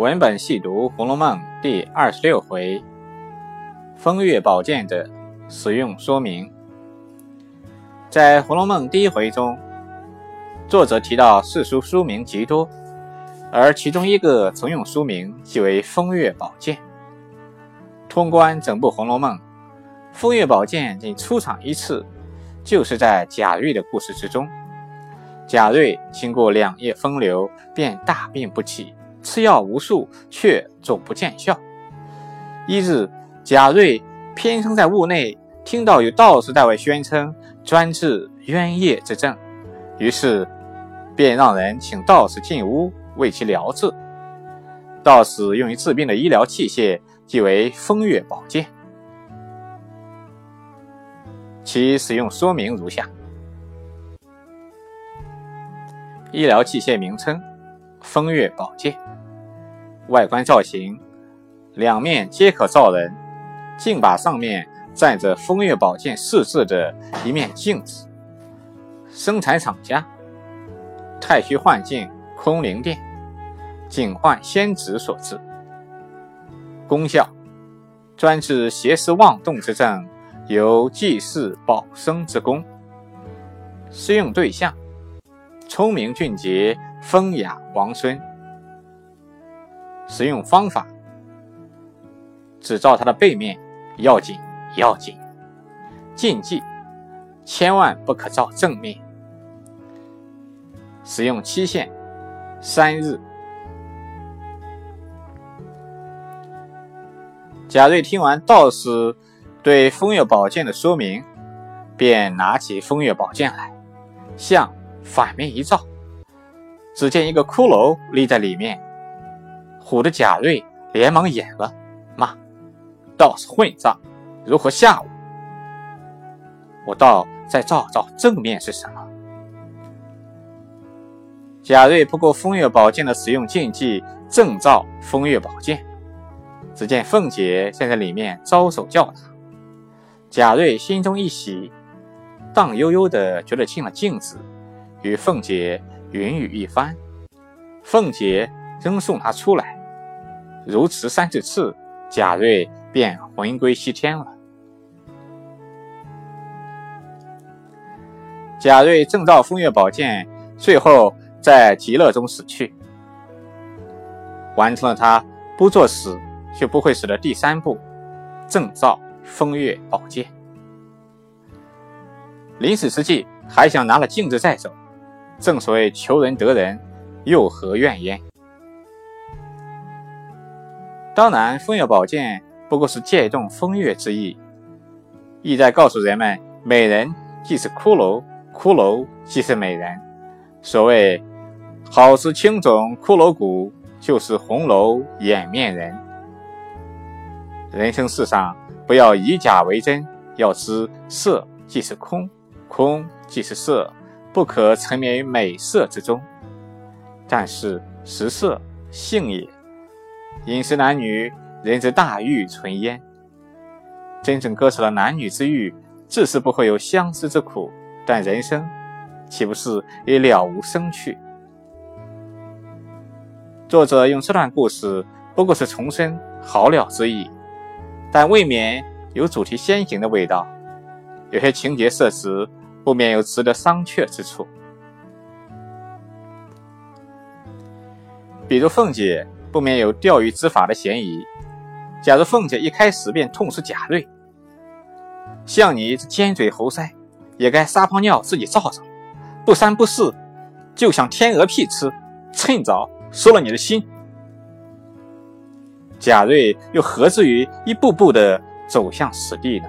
文本细读《红楼梦》第二十六回，风月宝鉴的使用说明。在《红楼梦》第一回中，作者提到四书书名极多，而其中一个曾用书名即为风月宝鉴。通关整部《红楼梦》，风月宝鉴仅出场一次，就是在贾瑞的故事之中。贾瑞经过两夜风流，便大病不起。吃药无数，却总不见效。一日，贾瑞偏生在屋内，听到有道士在外宣称专治冤业之症，于是便让人请道士进屋为其疗治。道士用于治病的医疗器械即为风月宝剑，其使用说明如下：医疗器械名称：风月宝剑。外观造型，两面皆可照人，镜把上面站着“风月宝剑”四字的一面镜子。生产厂家：太虚幻境空灵殿，景幻仙子所制。功效：专治邪思妄动之症，有济世保生之功。适用对象：聪明俊杰、风雅王孙。使用方法：只照它的背面，要紧要紧。禁忌：千万不可照正面。使用期限：三日。贾瑞听完道士对风月宝剑的说明，便拿起风月宝剑来，向反面一照，只见一个骷髅立在里面。唬得贾瑞连忙掩了，骂：“倒是混账，如何吓我？我倒再照照正面是什么。”贾瑞不顾风月宝剑的使用禁忌，正照风月宝剑。只见凤姐站在里面招手叫他。贾瑞心中一喜，荡悠悠的觉得进了镜子，与凤姐云雨一番。凤姐仍送他出来。如此三四次，贾瑞便魂归西天了。贾瑞正照风月宝剑，最后在极乐中死去，完成了他不作死就不会死的第三步——正照风月宝剑。临死之际，还想拿了镜子再走。正所谓求人得人，又何怨焉？当然，风月宝剑不过是借动风月之意，意在告诉人们：美人即是骷髅，骷髅即是美人。所谓“好似青冢骷髅骨，就是红楼掩面人”。人生世上，不要以假为真，要知色即是空，空即是色，不可沉湎于美色之中。但是食色性也。饮食男女，人之大欲存焉。真正割舍了男女之欲，自是不会有相思之苦。但人生岂不是也了无生趣？作者用这段故事，不过是重申好了之意，但未免有主题先行的味道。有些情节设置，不免有值得商榷之处。比如凤姐。不免有钓鱼执法的嫌疑。假如凤姐一开始便痛斥贾瑞，像你这尖嘴猴腮，也该撒泡尿自己照照，不三不四，就想天鹅屁吃，趁早收了你的心。贾瑞又何至于一步步的走向死地呢？